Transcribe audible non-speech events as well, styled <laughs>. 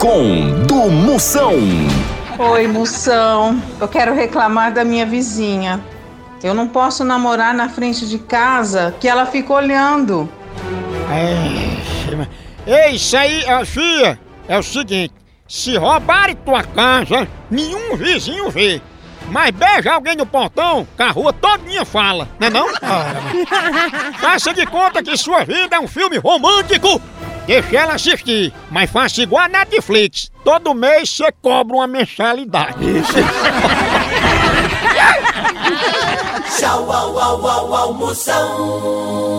Procon do Moção. Oi, Moção. Eu quero reclamar da minha vizinha. Eu não posso namorar na frente de casa que ela fica olhando. Ei, isso aí, ó, filha, é o seguinte: se roubarem tua casa, nenhum vizinho vê. Mas beija alguém no portão, que a rua todinha fala, não é não? <laughs> Faça de conta que sua vida é um filme romântico. Deixa ela assistir, mas faça igual a Netflix. Todo mês você cobra uma mensalidade. <laughs> Tchau, au, au, au, au, Moção.